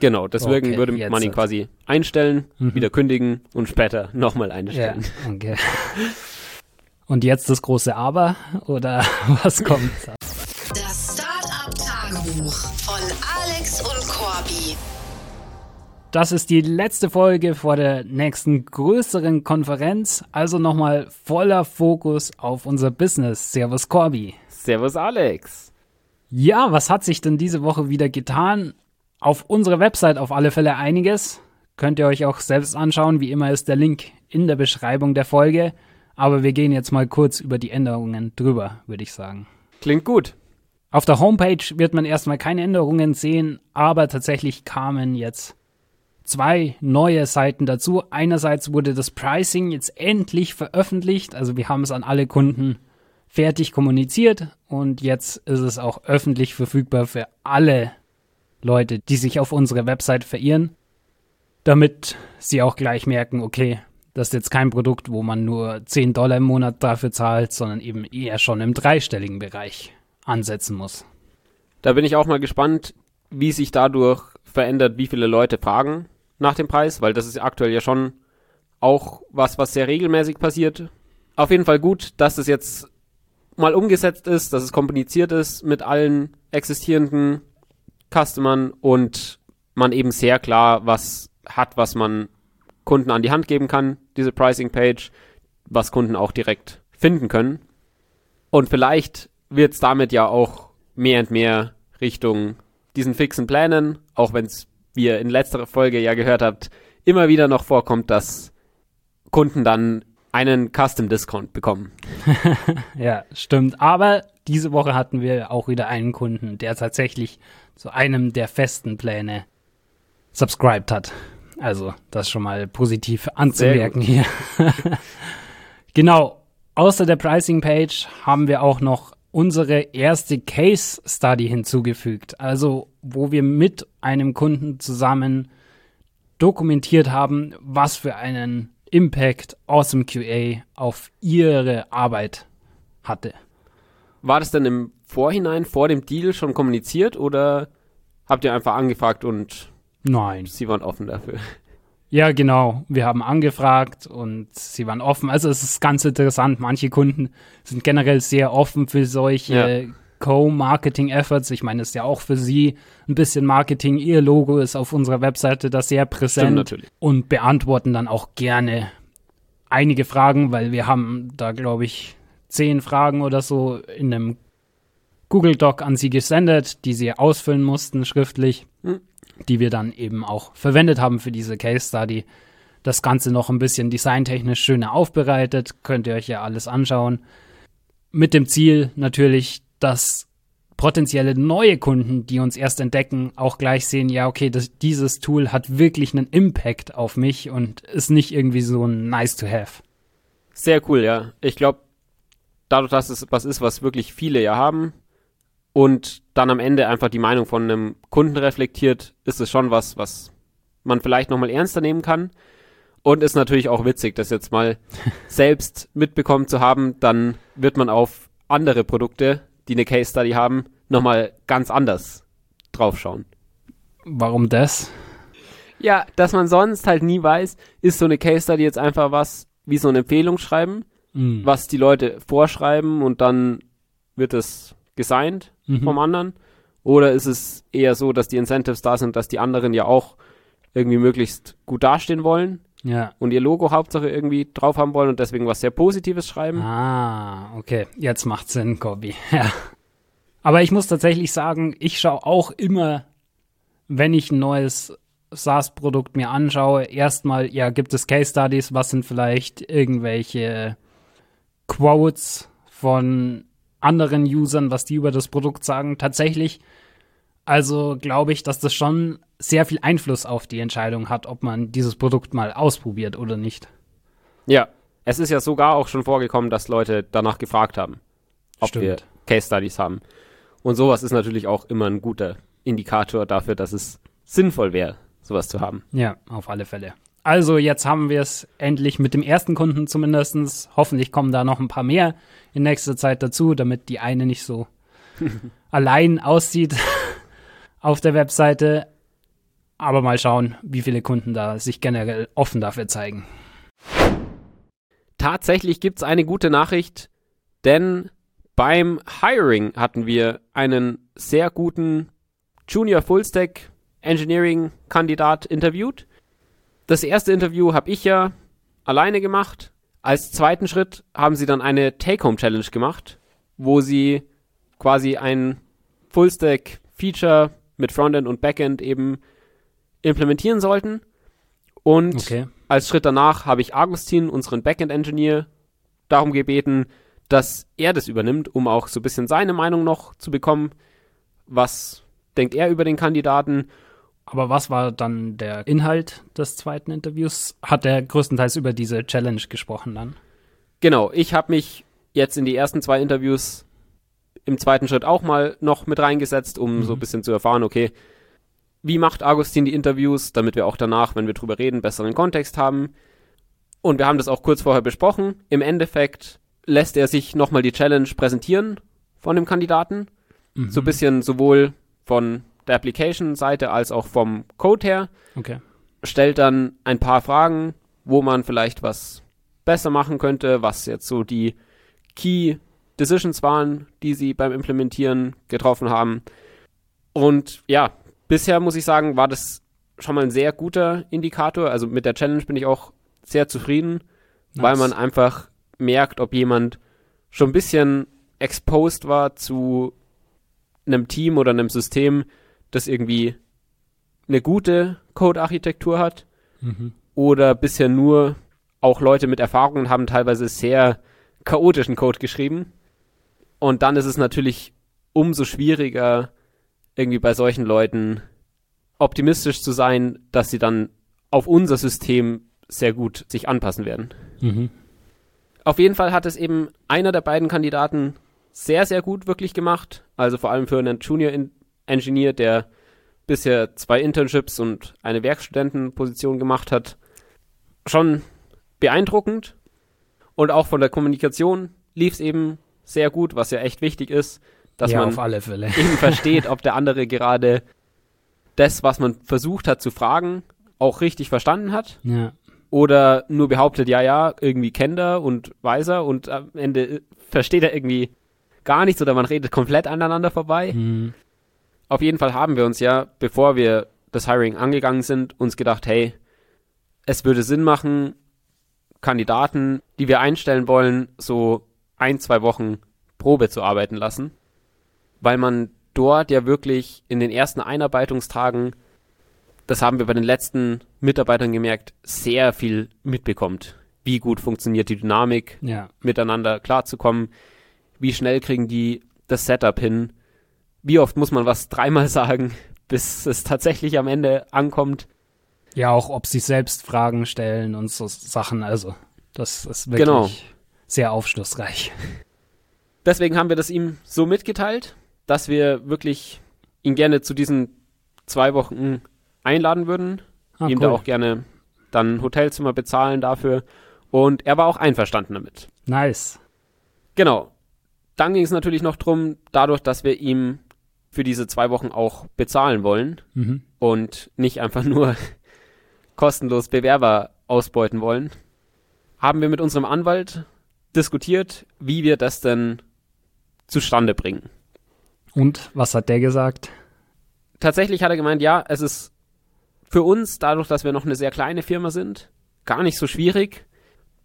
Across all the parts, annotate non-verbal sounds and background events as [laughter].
Genau, deswegen Okay, würde jetzt man ihn quasi einstellen, Mhm. wieder kündigen und später nochmal Ja, einstellen. okay. Und jetzt das große Aber oder [laughs] was kommt? Das Startup-Tagebuch von Alex und Corby. Das ist die letzte Folge vor der nächsten größeren Konferenz, also nochmal voller Fokus auf unser Business. Servus Corby. Servus Alex. Ja, was hat sich denn diese Woche wieder getan? Auf unserer Website auf alle Fälle einiges. Könnt ihr euch auch selbst anschauen. Wie immer ist der Link in der Beschreibung der Folge. Aber wir gehen jetzt mal kurz über die Änderungen drüber, würde ich sagen. Klingt gut. Auf der Homepage wird man erstmal keine Änderungen sehen, aber tatsächlich kamen jetzt zwei neue Seiten dazu. Einerseits wurde das Pricing jetzt endlich veröffentlicht, also wir haben es an alle Kunden fertig kommuniziert und jetzt ist es auch öffentlich verfügbar für alle Leute, die sich auf unsere Website verirren, damit sie auch gleich merken, okay, das ist jetzt kein Produkt, wo man nur 10 Dollar im Monat dafür zahlt, sondern eben eher schon im dreistelligen Bereich ansetzen muss. Da bin ich auch mal gespannt, wie sich dadurch verändert, wie viele Leute fragen nach dem Preis, weil das ist aktuell ja schon auch was, was sehr regelmäßig passiert. Auf jeden Fall gut, dass es jetzt mal umgesetzt ist, dass es kommuniziert ist mit allen existierenden Customern und man eben sehr klar was hat, was man Kunden an die Hand geben kann, diese Pricing Page, was Kunden auch direkt finden können. Und vielleicht wird es damit ja auch mehr und mehr Richtung diesen fixen Plänen, auch wenn es, wie ihr in letzterer Folge ja gehört habt, immer wieder noch vorkommt, dass Kunden dann einen Custom Discount bekommen. [laughs] Ja, stimmt. Aber diese Woche hatten wir auch wieder einen Kunden, der tatsächlich zu einem der festen Pläne subscribed hat. Also, das schon mal positiv anzumerken hier. [laughs] genau. Außer der Pricing Page haben wir auch noch unsere erste Case Study hinzugefügt. Also, wo wir mit einem Kunden zusammen dokumentiert haben, was für einen Impact Awesome QA auf ihre Arbeit hatte. War das denn im Vorhinein, vor dem Deal schon kommuniziert oder habt ihr einfach angefragt und Nein. sie waren offen dafür? Ja, genau. Wir haben angefragt und sie waren offen. Also es ist ganz interessant. Manche Kunden sind generell sehr offen für solche Co-Marketing-Efforts. Ich meine, es ist ja auch für sie ein bisschen Marketing. Ihr Logo ist auf unserer Webseite da sehr präsent und beantworten dann auch gerne einige Fragen, weil wir haben da, glaube ich, zehn Fragen oder so in einem Google Doc an sie gesendet, die sie ausfüllen mussten schriftlich, Hm. die wir dann eben auch verwendet haben für diese Case Study. Das Ganze noch ein bisschen designtechnisch schöner aufbereitet, könnt ihr euch ja alles anschauen. Mit dem Ziel natürlich, dass potenzielle neue Kunden, die uns erst entdecken, auch gleich sehen, ja, okay, das, dieses Tool hat wirklich einen Impact auf mich und ist nicht irgendwie so ein nice to have. Sehr cool, ja. Ich glaube, dadurch, dass es was ist, was wirklich viele ja haben und dann am Ende einfach die Meinung von einem Kunden reflektiert, ist es schon was, was man vielleicht nochmal ernster nehmen kann. Und ist natürlich auch witzig, das jetzt mal [laughs] selbst mitbekommen zu haben. Dann wird man auf andere Produkte, die eine Case Study haben, nochmal ganz anders draufschauen. Warum das? Ja, dass man sonst halt nie weiß, ist so eine Case Study jetzt einfach was wie so eine Empfehlung schreiben, Hm. was die Leute vorschreiben und dann wird es gesigned Mhm. vom anderen? Oder ist es eher so, dass die Incentives da sind, dass die anderen ja auch irgendwie möglichst gut dastehen wollen Ja. und ihr Logo Hauptsache irgendwie drauf haben wollen und deswegen was sehr Positives schreiben? Ah, okay. Jetzt macht Sinn, Kobi. [laughs] Ja. Aber ich muss tatsächlich sagen, ich schaue auch immer, wenn ich ein neues SaaS-Produkt mir anschaue, erstmal, ja, gibt es Case Studies, was sind vielleicht irgendwelche Quotes von anderen Usern, was die über das Produkt sagen. Tatsächlich, also glaube ich, dass das schon sehr viel Einfluss auf die Entscheidung hat, ob man dieses Produkt mal ausprobiert oder nicht. Ja, es ist ja sogar auch schon vorgekommen, dass Leute danach gefragt haben, ob Stimmt. wir Case Studies haben. Und sowas ist natürlich auch immer ein guter Indikator dafür, dass es sinnvoll wäre, sowas zu haben. Ja, auf alle Fälle. Also jetzt haben wir es endlich mit dem ersten Kunden zumindestens. Hoffentlich kommen da noch ein paar mehr in nächster Zeit dazu, damit die eine nicht so [laughs] allein aussieht [laughs] auf der Webseite. Aber mal schauen, wie viele Kunden da sich generell offen dafür zeigen. Tatsächlich gibt es eine gute Nachricht, denn beim Hiring hatten wir einen sehr guten Junior Fullstack Engineering Kandidat interviewt. Das erste Interview habe ich ja alleine gemacht. Als zweiten Schritt haben sie dann eine Take-Home-Challenge gemacht, wo sie quasi ein Fullstack-Feature mit Frontend und Backend eben implementieren sollten. Und Okay. als Schritt danach habe ich Agustin, unseren Backend-Engineer, darum gebeten, dass er das übernimmt, um auch so ein bisschen seine Meinung noch zu bekommen. Was denkt er über den Kandidaten? Aber was war dann der Inhalt des zweiten Interviews? Hat er größtenteils über diese Challenge gesprochen dann? Genau, ich habe mich jetzt in die ersten zwei Interviews im zweiten Schritt auch mal noch mit reingesetzt, um so ein bisschen zu erfahren, okay, wie macht Agustin die Interviews, damit wir auch danach, wenn wir drüber reden, besseren Kontext haben. Und wir haben das auch kurz vorher besprochen. Im Endeffekt lässt er sich nochmal die Challenge präsentieren von dem Kandidaten. So ein bisschen sowohl von der Application-Seite als auch vom Code her Okay. stellt dann ein paar Fragen, wo man vielleicht was besser machen könnte, was jetzt so die Key Decisions waren, die sie beim Implementieren getroffen haben. Und ja, bisher muss ich sagen, war das schon mal ein sehr guter Indikator. Also mit der Challenge bin ich auch sehr zufrieden, weil Nice. man einfach merkt, ob jemand schon ein bisschen exposed war zu einem Team oder einem System, das irgendwie eine gute Code-Architektur hat Mhm. oder bisher nur auch Leute mit Erfahrungen haben teilweise sehr chaotischen Code geschrieben. Und dann ist es natürlich umso schwieriger, irgendwie bei solchen Leuten optimistisch zu sein, dass sie dann auf unser System sehr gut sich anpassen werden. Mhm. Auf jeden Fall hat es eben einer der beiden Kandidaten sehr, sehr gut wirklich gemacht. Also vor allem für einen Junior In- Engineer, der bisher zwei Internships und eine Werkstudentenposition gemacht hat. Schon beeindruckend. Und auch von der Kommunikation lief es eben sehr gut, was ja echt wichtig ist, dass ja, man auf alle Fälle. eben [laughs] versteht, ob der andere gerade das, was man versucht hat zu fragen, auch richtig verstanden hat Ja. oder nur behauptet, ja, ja, irgendwie kennt er und weiß er und am Ende äh, versteht er irgendwie gar nichts oder man redet komplett aneinander vorbei. Mhm. Auf jeden Fall haben wir uns ja, bevor wir das Hiring angegangen sind, uns gedacht, hey, es würde Sinn machen, Kandidaten, die wir einstellen wollen, so ein, zwei Wochen Probe zu arbeiten lassen, weil man dort ja wirklich in den ersten Einarbeitungstagen, das haben wir bei den letzten Mitarbeitern gemerkt, sehr viel mitbekommt. Wie gut funktioniert die Dynamik, Ja. miteinander klarzukommen, wie schnell kriegen die das Setup hin, wie oft muss man was dreimal [laughs] sagen, bis es tatsächlich am Ende ankommt. Ja, auch ob sie selbst Fragen stellen und so Sachen. Also, das ist wirklich Genau. sehr aufschlussreich. Deswegen haben wir das ihm so mitgeteilt, dass wir wirklich ihn gerne zu diesen zwei Wochen einladen würden, Ah, ihm da auch gerne dann ein Hotelzimmer bezahlen dafür und er war auch einverstanden damit. Nice. Genau. Dann ging es natürlich noch drum, dadurch, dass wir ihm für diese zwei Wochen auch bezahlen wollen Mhm. und nicht einfach nur [laughs] kostenlos Bewerber ausbeuten wollen, haben wir mit unserem Anwalt diskutiert, wie wir das denn zustande bringen. Und was hat der gesagt? Tatsächlich hat er gemeint, ja, es ist für uns, dadurch, dass wir noch eine sehr kleine Firma sind, gar nicht so schwierig.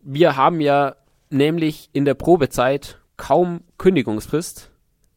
Wir haben ja nämlich in der Probezeit kaum Kündigungsfrist,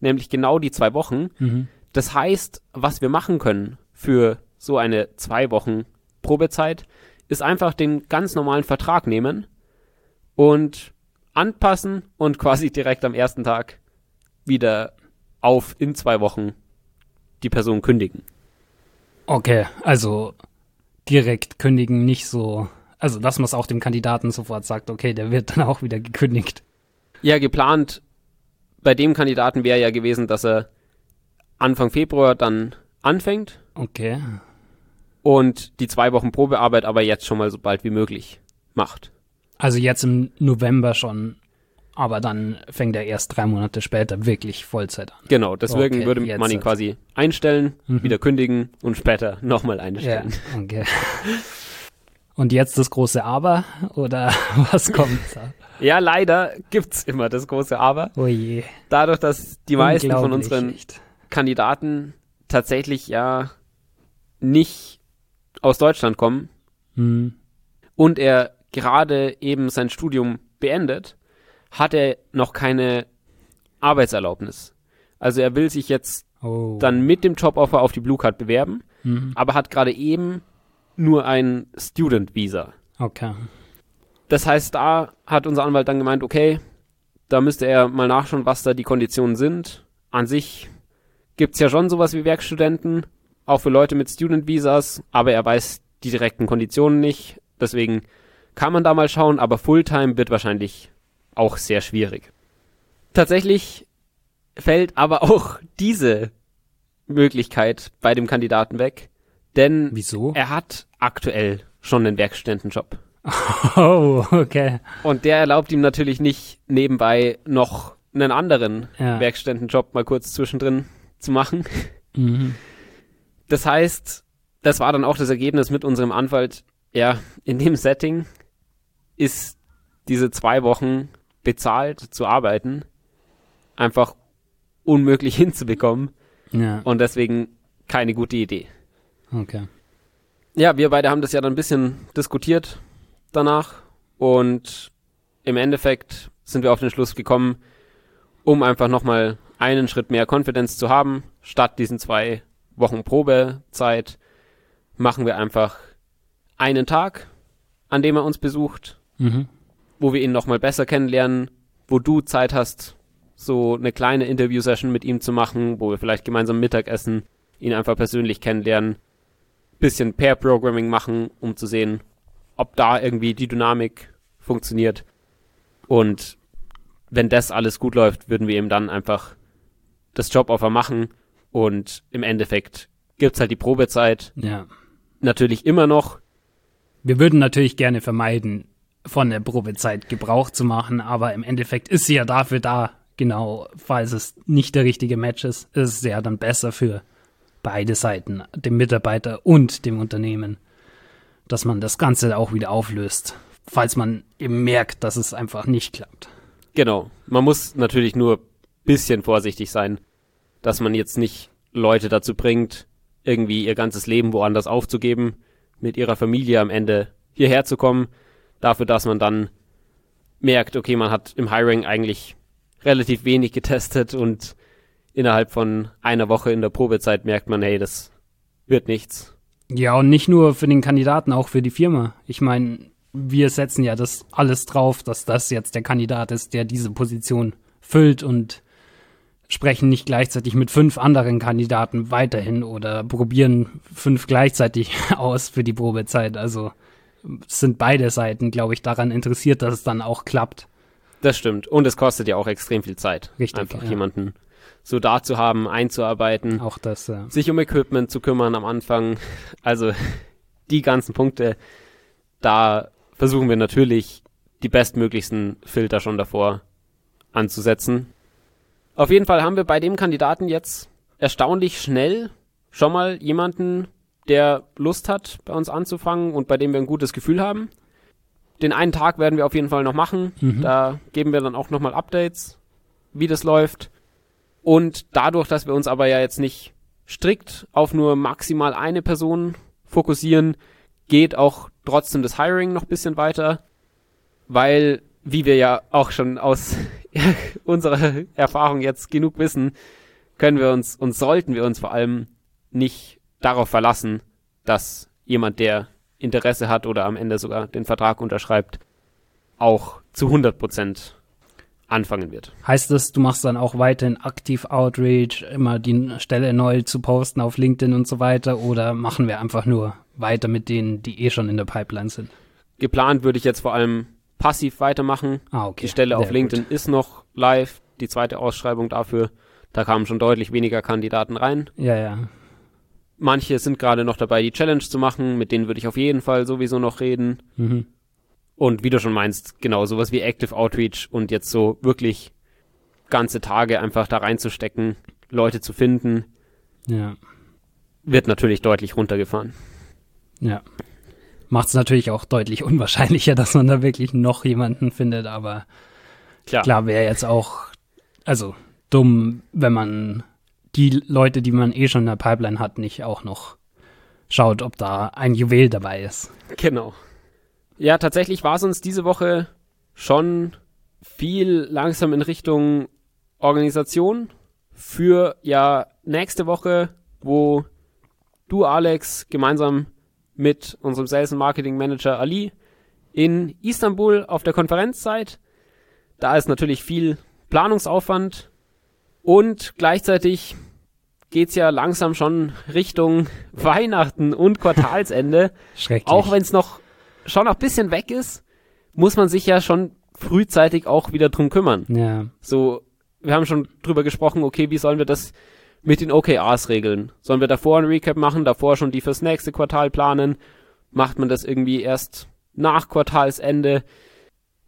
nämlich genau die zwei Wochen. Mhm. Das heißt, was wir machen können für so eine zwei Wochen Probezeit, ist einfach den ganz normalen Vertrag nehmen und anpassen und [laughs] quasi direkt am ersten Tag wieder auf in zwei Wochen die Person kündigen. Okay, also direkt kündigen, nicht so. Also, dass man es auch dem Kandidaten sofort sagt, okay, der wird dann auch wieder gekündigt. Ja, geplant bei dem Kandidaten wäre ja gewesen, dass er Anfang Februar dann anfängt Okay. und die zwei Wochen Probearbeit aber jetzt schon mal so bald wie möglich macht. Also jetzt im November schon Aber dann fängt er erst drei Monate später wirklich Vollzeit an. Genau, deswegen Okay, würde man ihn quasi einstellen, Mhm. wieder kündigen und später nochmal Ja, einstellen. okay. Und jetzt das große Aber oder [laughs] was kommt da? Ja, leider gibt's immer das große Aber. Oh je. Dadurch, dass die meisten von unseren echt. Kandidaten tatsächlich ja nicht aus Deutschland kommen Hm. und er gerade eben sein Studium beendet, hat er noch keine Arbeitserlaubnis. Also er will sich jetzt Oh. dann mit dem Joboffer auf die Blue Card bewerben, Mhm. aber hat gerade eben nur ein Student Visa. Okay. Das heißt, da hat unser Anwalt dann gemeint, okay, da müsste er mal nachschauen, was da die Konditionen sind. An sich gibt's ja schon sowas wie Werkstudenten, auch für Leute mit Student Visas, aber er weiß die direkten Konditionen nicht. Deswegen kann man da mal schauen, aber Fulltime wird wahrscheinlich auch sehr schwierig. Tatsächlich fällt aber [laughs] auch diese Möglichkeit bei dem Kandidaten weg, denn Wieso? er hat aktuell schon einen Werkstudentenjob. [laughs] Oh, okay. Und der erlaubt ihm natürlich nicht nebenbei noch einen anderen Ja. Werkstudentenjob mal kurz zwischendrin zu machen. Mhm. Das heißt, das war dann auch das Ergebnis mit unserem Anwalt. Ja, in dem Setting ist diese zwei Wochen bezahlt zu arbeiten einfach unmöglich [laughs] hinzubekommen Ja, und deswegen keine gute Idee. okay. Ja, wir beide haben das ja dann ein bisschen diskutiert danach und im Endeffekt sind wir auf den Schluss gekommen, um einfach nochmal einen Schritt mehr Confidence zu haben, statt diesen zwei Wochen Probezeit, machen wir einfach einen Tag, an dem er uns besucht, Mhm. wo wir ihn nochmal besser kennenlernen, wo du Zeit hast, so eine kleine Interview-Session mit ihm zu machen, wo wir vielleicht gemeinsam Mittag essen, ihn einfach persönlich kennenlernen, bisschen Pair-Programming machen, um zu sehen, ob da irgendwie die Dynamik funktioniert. Und wenn das alles gut läuft, würden wir ihm dann einfach das Joboffer machen und im Endeffekt gibt's halt die Probezeit. Ja. Natürlich immer noch, Wir würden natürlich gerne vermeiden, von der Probezeit Gebrauch zu machen, aber im Endeffekt ist sie ja dafür da, genau, falls es nicht der richtige Match ist, ist es ja dann besser für beide Seiten, dem Mitarbeiter und dem Unternehmen, dass man das Ganze auch wieder auflöst, falls man eben merkt, dass es einfach nicht klappt. Genau. Man muss natürlich nur bisschen vorsichtig sein, dass man jetzt nicht Leute dazu bringt, irgendwie ihr ganzes Leben woanders aufzugeben, mit ihrer Familie am Ende hierher zu kommen, dafür, dass man dann merkt, okay, man hat im Hiring eigentlich relativ wenig getestet und innerhalb von einer Woche in der Probezeit merkt man, hey, das wird nichts. Ja, und nicht nur für den Kandidaten, auch für die Firma. Ich meine, wir setzen ja das alles drauf, dass das jetzt der Kandidat ist, der diese Position füllt und sprechen nicht gleichzeitig mit fünf anderen Kandidaten weiterhin oder probieren fünf gleichzeitig [laughs] aus für die Probezeit. Also sind beide Seiten, glaube ich, daran interessiert, dass es dann auch klappt. Das stimmt. Und es kostet ja auch extrem viel Zeit. Richtig, Einfach ja. jemanden so da zu haben, einzuarbeiten. Auch das, äh, sich um Equipment zu kümmern am Anfang. Also die ganzen Punkte, da versuchen wir natürlich die bestmöglichsten Filter schon davor anzusetzen. Auf jeden Fall haben wir bei dem Kandidaten jetzt erstaunlich schnell schon mal jemanden, der Lust hat, bei uns anzufangen und bei dem wir ein gutes Gefühl haben. Den einen Tag werden wir auf jeden Fall noch machen. Mhm. Da geben wir dann auch nochmal Updates, wie das läuft. Und dadurch, dass wir uns aber ja jetzt nicht strikt auf nur maximal eine Person fokussieren, geht auch trotzdem das Hiring noch bisschen weiter, weil, wie wir ja auch schon aus [laughs] unserer Erfahrung jetzt genug wissen, können wir uns und sollten wir uns vor allem nicht darauf verlassen, dass jemand, der Interesse hat oder am Ende sogar den Vertrag unterschreibt, auch zu 100 Prozent anfangen wird. Heißt das, du machst dann auch weiterhin aktiv Outreach, immer die Stelle neu zu posten auf LinkedIn und so weiter, oder machen wir einfach nur weiter mit denen, die eh schon in der Pipeline sind? Geplant würde ich jetzt vor allem passiv weitermachen. Ah, okay. Die Stelle auf Sehr LinkedIn gut. ist noch live, die zweite Ausschreibung dafür. Da kamen schon deutlich weniger Kandidaten rein. Ja, ja. Manche sind gerade noch dabei, die Challenge zu machen, mit denen würde ich auf jeden Fall sowieso noch reden. Mhm. Und wie du schon meinst, genau, sowas wie Active Outreach und jetzt so wirklich ganze Tage einfach da reinzustecken, Leute zu finden, Ja. wird natürlich deutlich runtergefahren. Ja. Macht es natürlich auch deutlich unwahrscheinlicher, dass man da wirklich noch jemanden findet, aber Klar. klar wäre jetzt auch, also dumm, wenn man die Leute, die man eh schon in der Pipeline hat, nicht auch noch schaut, ob da ein Juwel dabei ist. Genau. Ja, tatsächlich war es uns diese Woche schon viel langsam in Richtung Organisation für ja nächste Woche, wo du, Alex, gemeinsam mit unserem Sales und Marketing Manager Ali in Istanbul auf der Konferenz seid. Da ist natürlich viel Planungsaufwand und gleichzeitig geht's ja langsam schon Richtung [laughs] Weihnachten und Quartalsende. Schrecklich. Auch wenn es noch schon noch ein bisschen weg ist, muss man sich ja schon frühzeitig auch wieder drum kümmern. ja, So, wir haben schon drüber gesprochen, okay, wie sollen wir das mit den OKRs regeln? Sollen wir davor ein Recap machen, davor schon die fürs nächste Quartal planen? Macht man das irgendwie erst nach Quartalsende?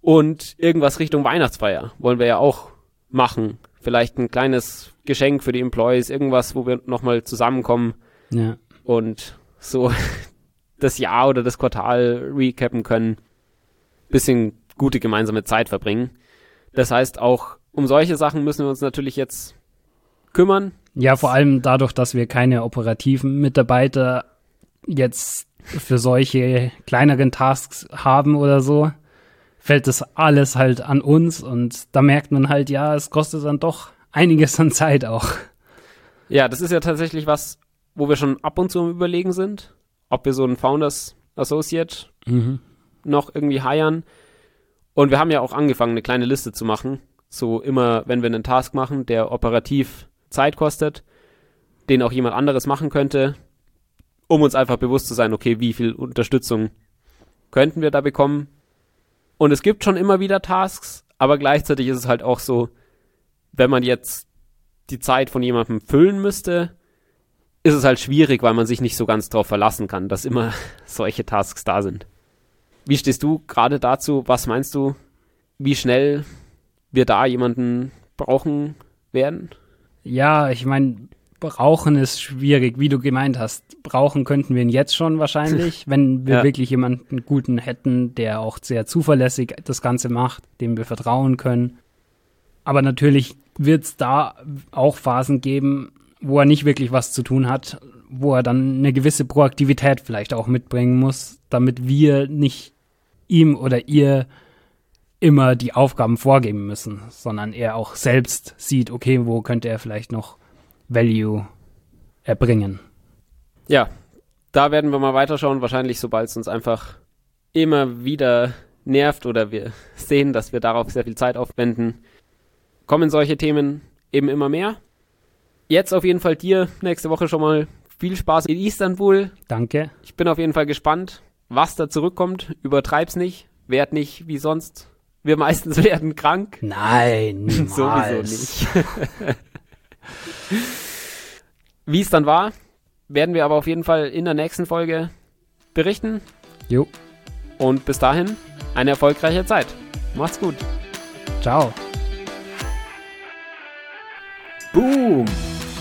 Und irgendwas Richtung Weihnachtsfeier wollen wir ja auch machen. Vielleicht ein kleines Geschenk für die Employees, irgendwas, wo wir nochmal zusammenkommen ja, und so [laughs] das Jahr oder das Quartal recappen können, bisschen gute gemeinsame Zeit verbringen. Das heißt, auch um solche Sachen müssen wir uns natürlich jetzt kümmern. Ja, vor allem dadurch, dass wir keine operativen Mitarbeiter jetzt für solche kleineren Tasks haben oder so, fällt das alles halt an uns und da merkt man halt, ja, es kostet dann doch einiges an Zeit auch. Ja, das ist ja tatsächlich was, wo wir schon ab und zu am Überlegen sind, ob wir so einen Founders Associate noch irgendwie hiren. Und wir haben ja auch angefangen, eine kleine Liste zu machen. So immer, wenn wir einen Task machen, der operativ Zeit kostet, den auch jemand anderes machen könnte, um uns einfach bewusst zu sein, okay, wie viel Unterstützung könnten wir da bekommen. Und es gibt schon immer wieder Tasks, aber gleichzeitig ist es halt auch so, wenn man jetzt die Zeit von jemandem füllen müsste, ist es halt schwierig, weil man sich nicht so ganz drauf verlassen kann, dass immer [laughs] solche Tasks da sind. Wie stehst du gerade dazu? Was meinst du, wie schnell wir da jemanden brauchen werden? Ja, ich meine, brauchen ist schwierig, wie du gemeint hast. Brauchen könnten wir ihn jetzt schon wahrscheinlich, [laughs] wenn wir Ja. wirklich jemanden guten hätten, der auch sehr zuverlässig das Ganze macht, dem wir vertrauen können. Aber natürlich wird es da auch Phasen geben, wo er nicht wirklich was zu tun hat, wo er dann eine gewisse Proaktivität vielleicht auch mitbringen muss, damit wir nicht ihm oder ihr immer die Aufgaben vorgeben müssen, sondern er auch selbst sieht, okay, wo könnte er vielleicht noch Value erbringen. Ja, da werden wir mal weiterschauen, wahrscheinlich sobald es uns einfach immer wieder nervt oder wir [laughs] sehen, dass wir darauf sehr viel Zeit aufwenden, kommen solche Themen eben immer mehr. Jetzt auf jeden Fall dir nächste Woche schon mal viel Spaß in Istanbul. Danke. Ich bin auf jeden Fall gespannt, was da zurückkommt. Übertreib's nicht, werd nicht wie sonst. Wir meistens [laughs] werden krank. Nein, [laughs] Sowieso nicht. [laughs] Wie es dann war, werden wir aber auf jeden Fall in der nächsten Folge berichten. Jo, Und bis dahin eine erfolgreiche Zeit. Macht's gut. ciao. Boom!